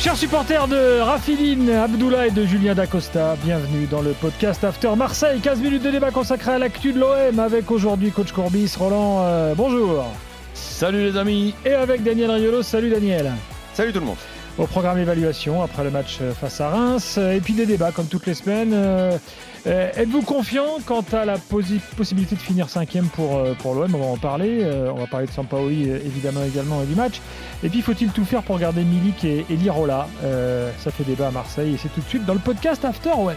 Chers supporters de Rafiline, Abdullah et de Julien Dacosta, bienvenue dans le podcast After Marseille. 15 minutes de débat consacré à l'actu de l'OM avec aujourd'hui coach Courbis, Roland, euh, bonjour. Salut les amis Et avec Daniel Riolo, salut Daniel. Salut tout le monde. Au programme évaluation après le match euh, face à Reims euh, et puis des débats comme toutes les semaines. Euh, Êtes-vous confiant quant à la possibilité de finir cinquième pour, pour l'OM On va en parler. On va parler de Sampaoli évidemment également et du match. Et puis faut-il tout faire pour garder Milik et, et Lirola? Ça fait débat à Marseille et c'est tout de suite dans le podcast After OM.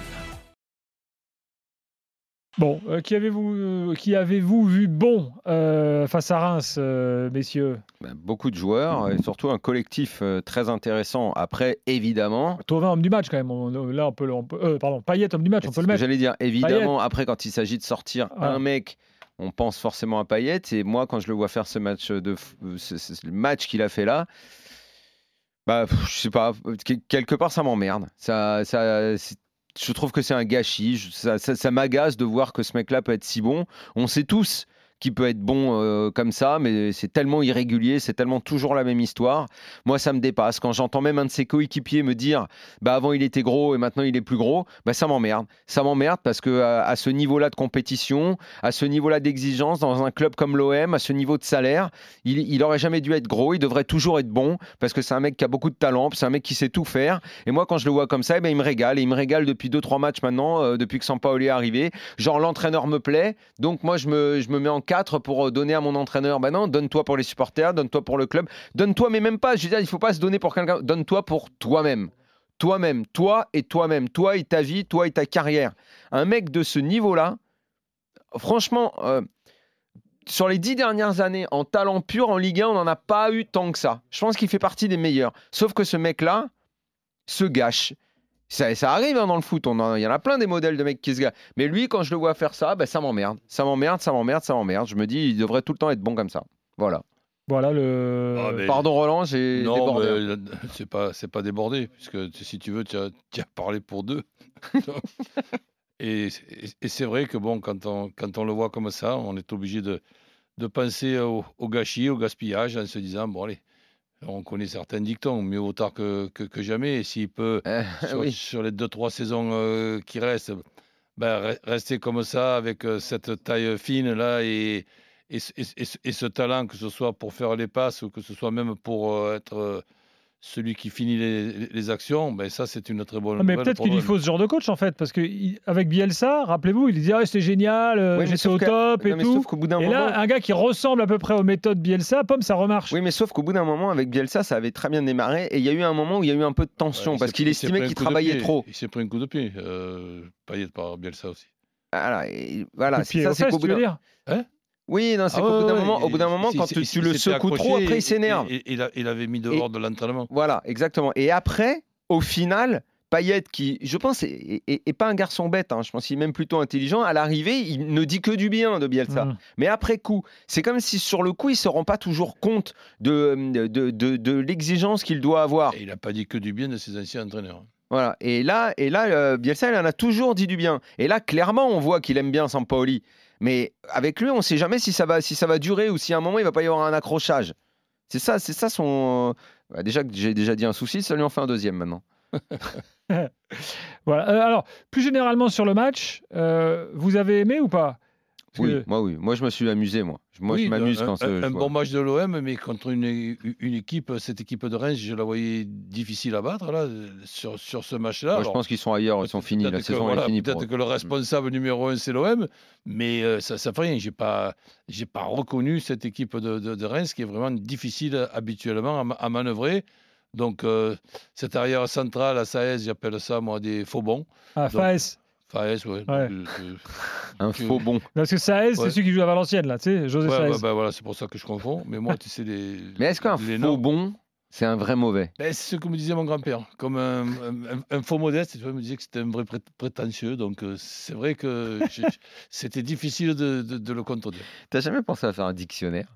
Bon, euh, qui avez-vous euh, qui avez-vous vu bon euh, face à Reims, messieurs? Ben, beaucoup de joueurs et surtout un collectif très intéressant. Après, évidemment, Tovin, homme du match quand même. On- là, on peut le. on peut- pardon, Payet, homme du match, on peut le mettre. j'allais dire, évidemment, après quand il s'agit de sortir Ouais. un mec, on pense forcément à Payet. Et moi, quand je le vois faire ce match de ce- match qu'il a fait là, bah, je sais pas, que- quelque part ça m'emmerde. Ça, je trouve que c'est un gâchis. Ça- ça m'agace de voir que ce mec-là peut être si bon. On sait tous qu'il peut être bon euh, comme ça, mais c'est tellement irrégulier, c'est tellement toujours la même histoire. Moi, ça me dépasse. Quand j'entends même un de ses coéquipiers me dire, bah avant il était gros et maintenant il est plus gros, bah ça m'emmerde. Ça m'emmerde parce que à, ce niveau-là de compétition, à ce niveau-là d'exigence dans un club comme l'OM, à ce niveau de salaire, il, il aurait jamais dû être gros. Il devrait toujours être bon parce que c'est un mec qui a beaucoup de talent, c'est un mec qui sait tout faire. Et moi, quand je le vois comme ça, eh ben, il me régale. Il me régale depuis 2-3 matchs maintenant, euh, depuis que Sampaoli est arrivé. Genre, l'entraîneur me plaît. Donc, moi, je me, je me mets en 4 pour euh, donner à mon entraîneur. Ben non, donne-toi pour les supporters, donne-toi pour le club. Donne-toi, mais même pas. Je veux dire, il faut pas se donner pour quelqu'un. Donne-toi pour toi-même. Toi-même. Toi et toi-même. Toi et ta vie, toi et ta carrière. Un mec de ce niveau-là, franchement. euh, sur les dix dernières années, en talent pur, en Ligue 1, on n'en a pas eu tant que ça. Je pense qu'il fait partie des meilleurs. Sauf que ce mec-là se gâche. Ça, ça arrive hein, dans le foot, il y en a plein des modèles de mecs qui se gâchent. Mais lui, quand je le vois faire ça, bah, ça m'emmerde. Ça m'emmerde, ça m'emmerde, ça m'emmerde. Je me dis, il devrait tout le temps être bon comme ça. Voilà. Voilà le. Ah, mais- Pardon Roland, j'ai Non, débordé. hein. mais euh, c'est pas c'est pas débordé puisque si tu veux tu as, tu as parlé pour deux. et et- et c'est vrai que bon quand on quand on le voit comme ça, on est obligé de de penser au, au gâchis, au gaspillage en se disant bon allez, on connaît certains dictons, mieux vaut tard que, que, que jamais. Et s'il peut Euh, sur, oui. sur les deux trois saisons euh, qui restent, ben, re- rester comme ça avec euh, cette taille fine là et et, ce- et et ce- talent, que ce soit pour faire les passes ou que ce soit même pour euh, être celui qui finit les, les actions, ben ça c'est une très bonne Ah, mais nouvelle peut-être qu'il lui faut ce genre de coach en fait, parce que il- avec Bielsa, rappelez-vous, il disait ah, c'était génial, euh, Oui, j'étais au que- top et Non, tout. sauf qu'au bout d'un Et moment. là, un gars qui ressemble à peu près aux méthodes Bielsa, pomme, ça remarche. Oui, mais sauf qu'au bout d'un moment, avec Bielsa, ça avait très bien démarré. Et il y a eu un moment où il y a eu un peu de tension Ouais, parce qu'il estimait qu'il travaillait trop. Il s'est pris un coup de pied. Euh, Payet par Bielsa aussi. Voilà, et voilà de c'est ça, c'est qu'au bout d'un dire? Oui, non, c'est Ah qu'au bout d'un ouais, moment, au bout d'un moment, quand tu, le secoues trop, après il s'énerve. et- il, avait mis dehors de l'entraînement. Voilà, exactement. Et après, au final, Payet, qui, je pense, est, est- est pas un garçon bête, hein, je pense qu'il est même plutôt intelligent, à l'arrivée, il ne dit que du bien de Bielsa. Mhm. Mais après coup, c'est comme si sur le coup, il se rend pas toujours compte de, de, de, de l'exigence qu'il doit avoir. Et il n'a pas dit que du bien de ses anciens entraîneurs. Voilà. Et là, et là euh, Bielsa, il en a toujours dit du bien. Et là, clairement, on voit qu'il aime bien Sampaoli. Mais avec lui, on ne sait jamais si ça va, si ça va durer ou si à un moment il va pas y avoir un accrochage. C'est ça, c'est ça son. Bah, déjà que j'ai déjà dit un souci, ça lui en fait un deuxième maintenant. Voilà. Euh, alors, plus généralement sur le match, euh, vous avez aimé ou pas? Oui, que- moi oui, moi je me suis amusé moi. Moi Oui, je m'amuse un, quand un- un bon match de l'OM, mais contre une, une équipe, cette équipe de Reims, je la voyais difficile à battre là, sur, sur ce match-là. Moi, je pense qu'ils sont ailleurs, ils sont finis, la peut-être que, saison voilà, est finie Peut-être pour que le responsable numéro un, c'est l'OM, mais euh, ça ne fait rien. Je n'ai pas, j'ai pas reconnu cette équipe de, de, de Reims qui est vraiment difficile habituellement à, ma- à manœuvrer. Donc, euh, cet arrière central à Saez, j'appelle ça, moi, des faux bons. Ah, Donc, Faes. Faes, ouais. Un faux bon. Parce que Saez, c'est celui qui joue à Valenciennes, là, tu sais, José ouais, Saez. bah, voilà, c'est pour ça que je confonds. Mais moi, tu sais, les. Mais est-ce qu'un faux noms- bon, C'est un vrai mauvais? Ben, c'est ce que me disait mon grand-père. Comme un, un- un faux modeste, il me disait que c'était un vrai pré- prétentieux. Donc, euh, c'est vrai que c'était difficile de, de- de le contredire. T'as jamais pensé à faire un dictionnaire?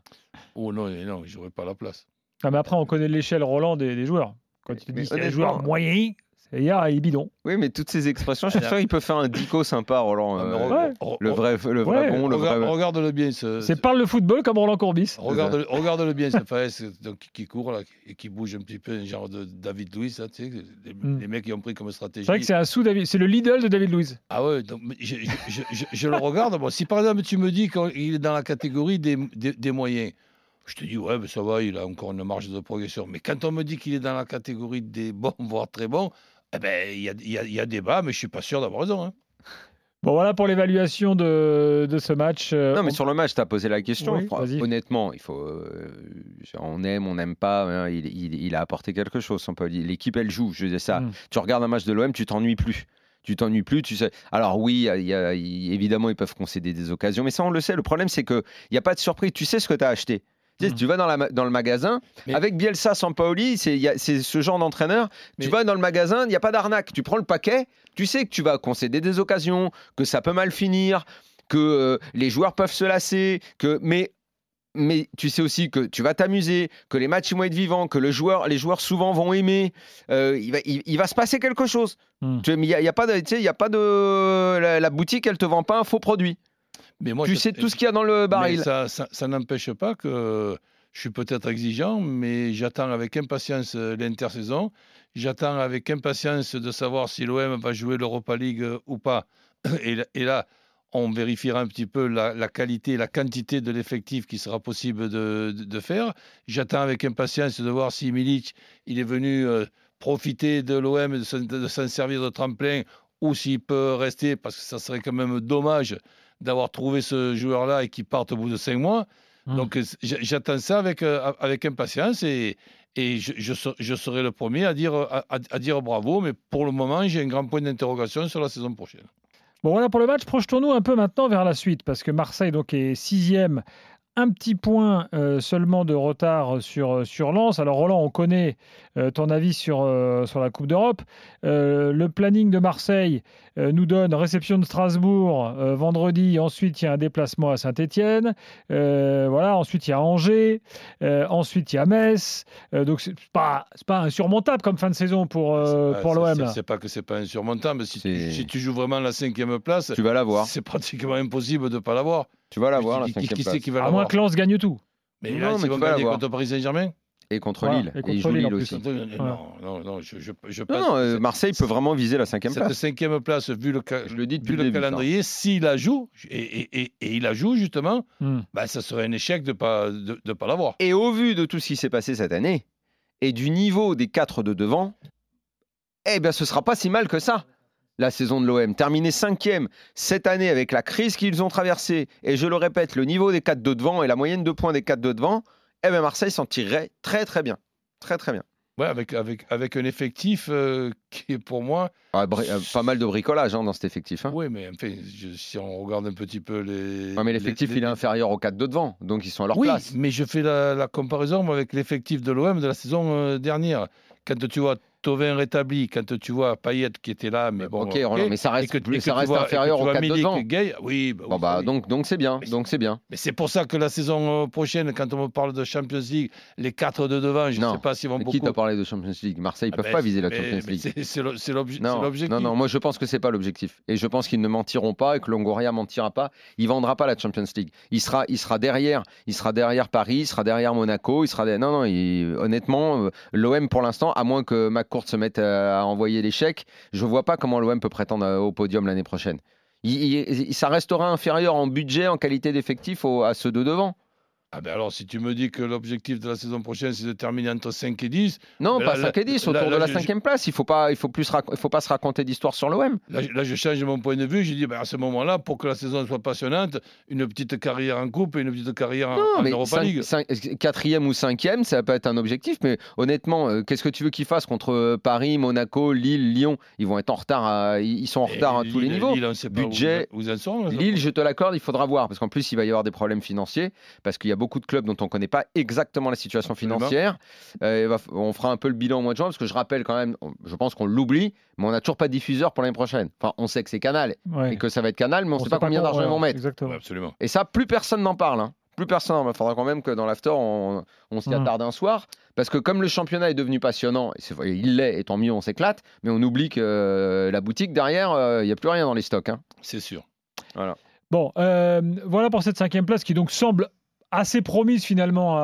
Oh non, non, j'aurais pas la place. Ah, mais après, on connaît l'échelle Roland des, des joueurs. Quand dit c'est un joueur moyen, c'est-à-dire il est bidon. Oui, mais toutes ces expressions, je suis sûr qu'il peut faire un dico sympa, Roland. Ah, euh, ouais. Le vrai, le vrai Ouais, bon, le vrai. regarde, regarde-le bien. Ce, C'est parle le football comme Roland Courbis. Regarde, regarde-le bien, ce Faes, donc, qui court là, et qui bouge un petit peu, un genre de David Luiz, là, tu sais, les, Mm. les mecs qui ont pris comme stratégie. C'est vrai que c'est un sous David, c'est le Lidl de David Luiz. Ah ouais, donc mais je, je- je- je- je le regarde. Bon, si par exemple tu me dis qu'il est dans la catégorie des, des- des moyens, je te dis ouais, ben ça va, il a encore une marge de progression. Mais quand on me dit qu'il est dans la catégorie des bons, voire très bons, eh ben il y a, il y a- il y a débat, mais je suis pas sûr d'avoir raison. hein. Bon, voilà pour l'évaluation de, de ce match. Euh, Non, mais on- sur le match, tu as posé la question. Oui. Honnêtement, il faut, euh, on aime, on n'aime pas. hein, il, il- il a apporté quelque chose. L'équipe, elle joue. Je dis ça. Mm. Tu regardes un match de l'OM, tu t'ennuies plus. Tu t'ennuies plus. Tu sais. Alors oui, il y a- il y a- il- évidemment, ils peuvent concéder des occasions, mais ça, on le sait. Le problème, c'est que il n'y a pas de surprise. Tu sais ce que tu as acheté? Tu, sais, Mm. tu vas dans, la ma- dans le magasin, Mais- avec Bielsa, Sampaoli, c'est ce genre d'entraîneur. Tu vas dans le magasin, il n'y a pas d'arnaque. Tu prends le paquet, tu sais que tu vas concéder des occasions, que ça peut mal finir, que euh, les joueurs peuvent se lasser, que mais mais tu sais aussi que tu vas t'amuser, que les matchs vont être vivants, que le joueur, les joueurs souvent vont aimer. Euh, il, va, il, il va se passer quelque chose. Hmm. Tu sais, mais il n'y a, il y a pas de, y a pas de la, la boutique, elle te vend pas un faux produit. Mais moi, tu je- sais tout ce qu'il y a dans le mais baril. ça, ça, ça n'empêche pas que je suis peut-être exigeant, mais j'attends avec impatience euh, l'intersaison. J'attends avec impatience de savoir si l'OM va jouer l'Europa League euh, ou pas. Et, là- et là, on vérifiera un petit peu la, la qualité et la quantité de l'effectif qui sera possible de, de- de faire. J'attends avec impatience de voir si Milic il est venu euh, profiter de l'OM et de s'en servir de tremplin ou s'il peut rester, parce que ça serait quand même dommage d'avoir trouvé ce joueur-là et qu'il parte au bout de cinq mois. Mm. Donc j'attends ça avec, euh, avec impatience et, et je, je, ser- je serai le premier à dire, à dire bravo, mais pour le moment, j'ai un grand point d'interrogation sur la saison prochaine. Bon, voilà pour le match. Projetons-nous un peu maintenant vers la suite, parce que Marseille donc est sixième, un petit point euh, seulement de retard sur, sur Lens. Alors Roland, on connaît euh, ton avis sur, euh, sur la Coupe d'Europe. Euh, le planning de Marseille euh, nous donne réception de Strasbourg euh, vendredi. Ensuite, il y a un déplacement à Saint-Étienne. voilà. Ensuite, il y a Angers. Euh, ensuite, il y a Metz. Euh, donc, c'est pas, c'est pas insurmontable comme fin de saison pour, euh, pour l'OM. c'est- pas que c'est pas insurmontable. Si tu, C'est- si tu joues vraiment la cinquième place, Tu vas l'avoir. c'est pratiquement impossible de ne pas l'avoir. Tu vas l'avoir la Qui- qui- cinquième place. qui va À moins que Lens gagne tout. Mais Non, là, mais ils tu vont vas gagner l'avoir. contre Paris Saint-Germain Et contre Lille. et Et, contre Lille, aussi. Non, non, non, je, je, je Non, euh, Marseille peut vraiment viser la cinquième cette place. cinquième place, vu le, ca- Je le dis depuis vu le le début. ça. calendrier, s'il la joue, et, et, et, et il la joue justement, Hmm. bah, ça serait un échec de ne pas, de, de pas l'avoir. Et au vu de tout ce qui s'est passé cette année et du niveau des quatre de devant, eh bien, ce sera pas si mal que ça. La saison de l'OM, terminer cinquième cette année avec la crise qu'ils ont traversée, et je le répète, le niveau des quatre de devant et la moyenne de points des quatre de devant, eh bien, Marseille s'en tirerait très très bien. Très très bien. Ouais, avec, avec, avec un effectif euh, qui est pour moi. Ah, euh, pas mal de bricolage hein, dans cet effectif. hein. Oui, mais enfin, je- si on regarde un petit peu les. Ouais, mais l'effectif, les- il est inférieur aux quatre de devant, donc ils sont à leur Oui, place. mais je fais la, la comparaison avec l'effectif de l'OM de la saison euh, dernière. Quand tu vois Tovin rétabli, quand tu vois Payet qui était là, mais bon. ok, Roland, mais ça reste, que- que ça reste vois- inférieur de Milik devant. et Gay, oui, bah, Bon, bah, oui. donc donc c'est bien, Mais donc c'est bien. Mais c'est pour ça que la saison euh, prochaine, quand on me parle de Champions League, les quatre de devant, je ne sais pas s'ils vont Mais beaucoup. qui t'a parlé de Champions League? Marseille, ils Ah peuvent ben, pas viser la Champions League. c'est- l'objectif. non, non, moi je pense que c'est pas l'objectif. Et je pense qu'ils ne mentiront pas et que Longoria mentira pas. Il vendra pas la Champions League. Il sera, il sera derrière. Il sera derrière Paris, il sera derrière Monaco. Il sera derrière- Non, non, il- honnêtement, euh, l'OM pour l'instant, à moins que McCourt se mette à, à envoyer les chèques, je vois pas comment l'OM peut prétendre euh, au podium l'année prochaine. Ça restera inférieur en budget, en qualité d'effectif à ceux de devant. Ah ben alors, si tu me dis que l'objectif de la saison prochaine, c'est de terminer entre 5 et 10, Non, Mais pas là, 5 et 10, là, autour là, de la je- cinquième place. Il faut pas, il faut plus, rac- il faut pas se raconter d'histoire sur l'OM. là, je- je change mon point de vue. J'ai dit, ben, à ce moment-là, pour que la saison soit passionnante, une petite carrière en coupe et une petite carrière en, Non, en mais Europa League. cinq- quatrième ou cinquième, ça peut être un objectif. Mais honnêtement, euh, qu'est-ce que tu veux qu'ils fassent contre euh, Paris, Monaco, Lille, Lyon? Ils vont être en retard. à- ils sont en Et retard à tous les niveaux. Lille, on sait pas où- Budget, où, ils en sont. Lille, je te l'accorde, il faudra voir parce qu'en plus, il va y avoir des problèmes financiers parce qu'il y a beaucoup beaucoup de clubs dont on ne connaît pas exactement la situation Absolument. financière. Euh, on fera un peu le bilan au mois de juin, parce que je rappelle quand même, je pense qu'on l'oublie, mais on n'a toujours pas de diffuseur pour l'année prochaine. Enfin, on sait que c'est Canal Ouais. et que ça va être Canal, mais on ne sait pas combien d'argent ouais, ils vont mettre. Exactement. Ouais, absolument. Et ça, plus personne n'en parle. hein. Plus personne. Il faudra quand même que dans l'after, on, on s'y attarde un soir. Parce que comme le championnat est devenu passionnant, et il l'est, et tant mieux, on s'éclate, mais on oublie que euh, la boutique derrière, euh, il n'y a plus rien dans les stocks. hein. C'est sûr. Bon, euh, voilà pour cette cinquième place qui donc semble assez promise finalement à,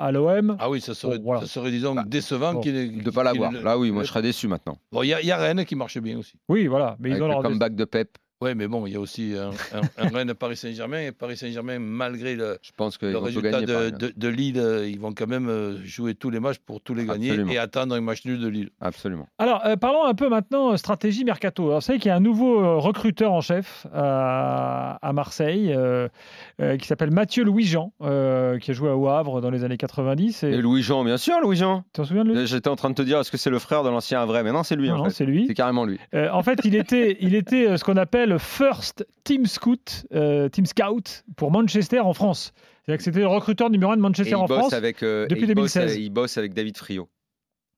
à, à l'OM. Ah oui, ça serait, Bon, voilà. ça serait disons, Bah, décevant bon, qu'il ait- De ne pas l'avoir. Là, oui, moi, je serais déçu maintenant. Bon, il y, a- il y a Rennes qui marche bien aussi. Oui, voilà. Mais Avec ils ont le leur comeback de Pep, Oui, mais bon, il y a aussi un, un, un Rennes Paris Saint-Germain. Et Paris Saint-Germain, malgré le, je pense qu'ils le résultat de, de- de Lille, euh, ils vont quand même euh, jouer tous les matchs pour tous les gagner Absolument. et attendre un match nul de Lille. Absolument. Alors, euh, parlons un peu maintenant stratégie mercato. Alors, vous savez qu'il y a un nouveau recruteur en chef à, à Marseille euh, euh, qui s'appelle Mathieu Louis-Jean, euh, qui a joué au Havre dans les années 90. Et Et... Louis-Jean, bien sûr, Louis-Jean. Tu t'en souviens de lui? J'étais en train de te dire, est-ce que c'est le frère de l'ancien vrai? Mais non, c'est lui, Non, non, c'est lui. C'est carrément lui. Euh, en fait, il était, il était ce qu'on appelle First Team Scout, euh, Team Scout pour Manchester en France. C'est-à-dire que c'était le recruteur numéro un de Et Manchester en France. avec, euh, depuis et il bosse 2016. avec- il bosse avec David Frio.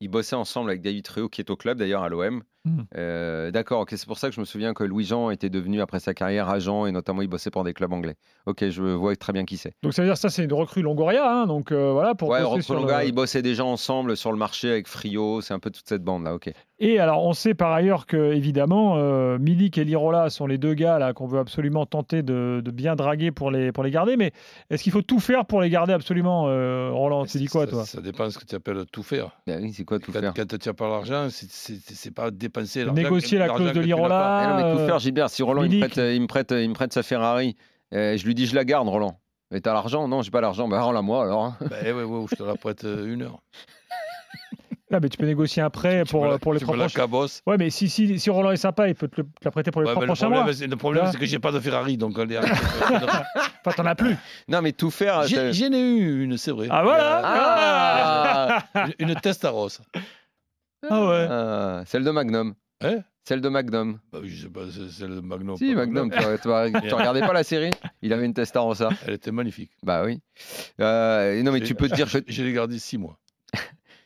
Il bossait ensemble avec David Frio, qui est au club d'ailleurs à l'OM. Hmm. Euh, D'accord, ok, c'est pour ça que je me souviens que Louis-Jean était devenu, après sa carrière, agent et notamment il bossait pour des clubs anglais. Ok, je vois très bien qui c'est. Donc ça veut dire ça, c'est une recrue Longoria. hein, donc euh, voilà pour Ouais, Colonga, le- ils bossaient déjà ensemble sur le marché avec Frio, c'est un peu toute cette bande-là, ok. Et alors, on sait par ailleurs que, évidemment, euh, Milik et Lirola sont les deux gars là qu'on veut absolument tenter de, de bien draguer pour les, pour les garder. Mais est-ce qu'il faut tout faire pour les garder absolument, euh, Roland? Tu dis quoi, ça, toi? Ça dépend de ce que tu appelles tout faire. Ben oui, c'est quoi tout quand, faire? quand tu n'as pas l'argent, c'est pas dépenser l'argent. Négocier la clause de. Lirola. Non, mais tout euh, faire, Gilbert, si Roland il me, prête, euh, il, me prête, il me prête sa Ferrari, euh, je lui dis je la garde, Roland. Mais t'as l'argent? Non, j'ai pas l'argent. Bah rends-la moi alors. hein. Ben ouais, ouais, je te la prête euh, une heure. Là, mais tu peux négocier un prêt Tu pour, la- pour les tu trois prochains. cabosse. Ouais, mais si, si, si Roland est sympa, il peut te le- te la prêter pour les Ouais, trois mais le prochains problème, mois. c'est- le problème, c'est que j'ai pas de Ferrari, donc on est Enfin, t'en as plus. Non, mais tout faire. J'en ai eu une, c'est vrai. Ah, voilà. Ah, Une- Une Testaros. Ah ouais. Ah, Celle de Magnum. Hein Celle de Magnum. Bah, je sais pas, c'est c'est le Magnum. Si, Magnum, tu, tu- tu regardais pas la série? Il avait une Testarossa. Elle était magnifique. Bah oui. Euh, non, mais J'ai- tu peux te dire l'ai gardée six mois.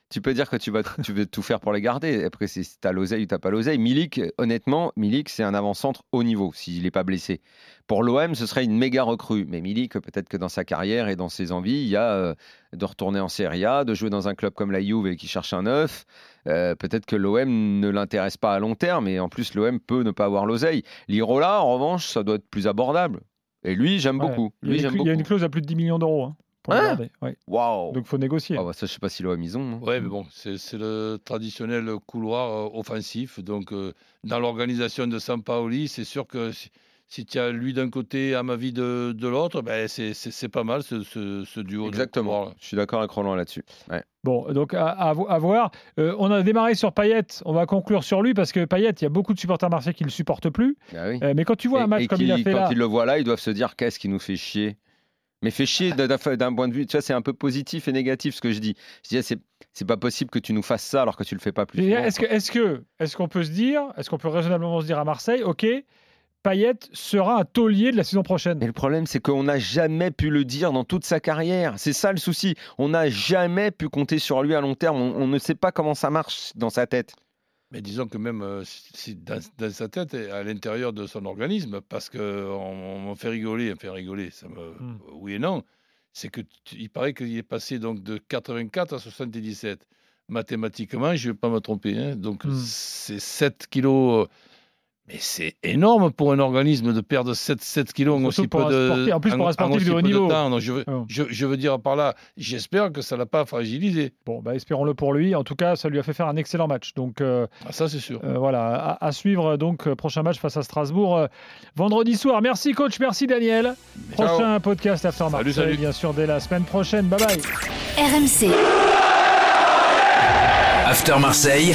Tu peux dire que tu vas tu veux tout faire pour les garder. Après, c'est si t'as l'oseille ou t'as pas l'oseille. Milik, honnêtement, Milik, c'est un avant-centre haut niveau s'il n'est pas blessé. Pour l'OM, ce serait une méga recrue. Mais Milik, peut-être que dans sa carrière et dans ses envies, il y a euh, de retourner en Serie A, de jouer dans un club comme la Juve et qui cherche un neuf. Euh, peut-être que l'OM ne l'intéresse pas à long terme. Et en plus, l'OM peut ne pas avoir l'oseille. L'Irola, en revanche, ça doit être plus abordable. Et lui, j'aime Ouais. beaucoup. Il y, a Lui, une, j'aime cl- il y a une beaucoup. clause à plus de 10 millions d'euros. hein, pour le Hein garder. Ouais. Waouh. Donc, il faut négocier. Ah bah ça, je sais pas si l'OM ils ont. hein. Ouais, mais bon, c'est c'est le traditionnel couloir euh, offensif. Donc, euh, dans l'organisation de Sampaoli, c'est sûr que si, si tu as lui d'un côté, Amavi de, de l'autre, ben c'est- c'est c'est pas mal ce, ce, ce duo. Exactement. Je suis d'accord avec Roland là-dessus. Ouais. Bon, donc à, à vo- à voir. Euh, on a démarré sur Payet. On va conclure sur lui parce que Payet, il y a beaucoup de supporters marseillais qui ne le supportent plus. Bah oui. Euh, mais quand tu vois Et- un match et comme il a fait quand là, ils le voient là, ils doivent se dire qu'est-ce qui nous fait chier? Mais fait chier d'un- point de vue, tu vois, c'est un peu positif et négatif ce que je dis. Je dis, c'est c'est pas possible que tu nous fasses ça alors que tu le fais pas plus. Est-ce que, est-ce que, est-ce qu'on peut se dire, est-ce qu'on peut raisonnablement se dire à Marseille, ok, Payet sera un taulier de la saison prochaine? Mais le problème, c'est qu'on n'a jamais pu le dire dans toute sa carrière. C'est ça le souci. On n'a jamais pu compter sur lui à long terme. On, on ne sait pas comment ça marche dans sa tête. Mais disons que même euh, si, dans, dans sa tête à l'intérieur de son organisme, parce qu'on on, me fait rigoler, on fait rigoler, ça me, Hmm. oui et non, c'est que tu- il paraît qu'il est passé donc de 84 à 77. Mathématiquement, je ne vais pas me tromper, hein, donc Hmm. c'est 7 kilos. euh, Mais c'est énorme pour un organisme de perdre 7, 7 kilos en aussi peu de en plus pour un sportif de haut niveau. temps. Donc, je, veux, Ah. je, je veux dire par là, j'espère que ça ne l'a pas fragilisé. Bon, bah, espérons-le pour lui. En tout cas, ça lui a fait faire un excellent match. Donc euh, Ah, ça, c'est sûr. euh, voilà, à, à suivre. Donc euh, prochain match face à Strasbourg euh, vendredi soir. Merci coach, merci Daniel. Prochain podcast After Salut, Marseille, salut. bien sûr, dès la semaine prochaine. Bye bye. RMC, After Marseille,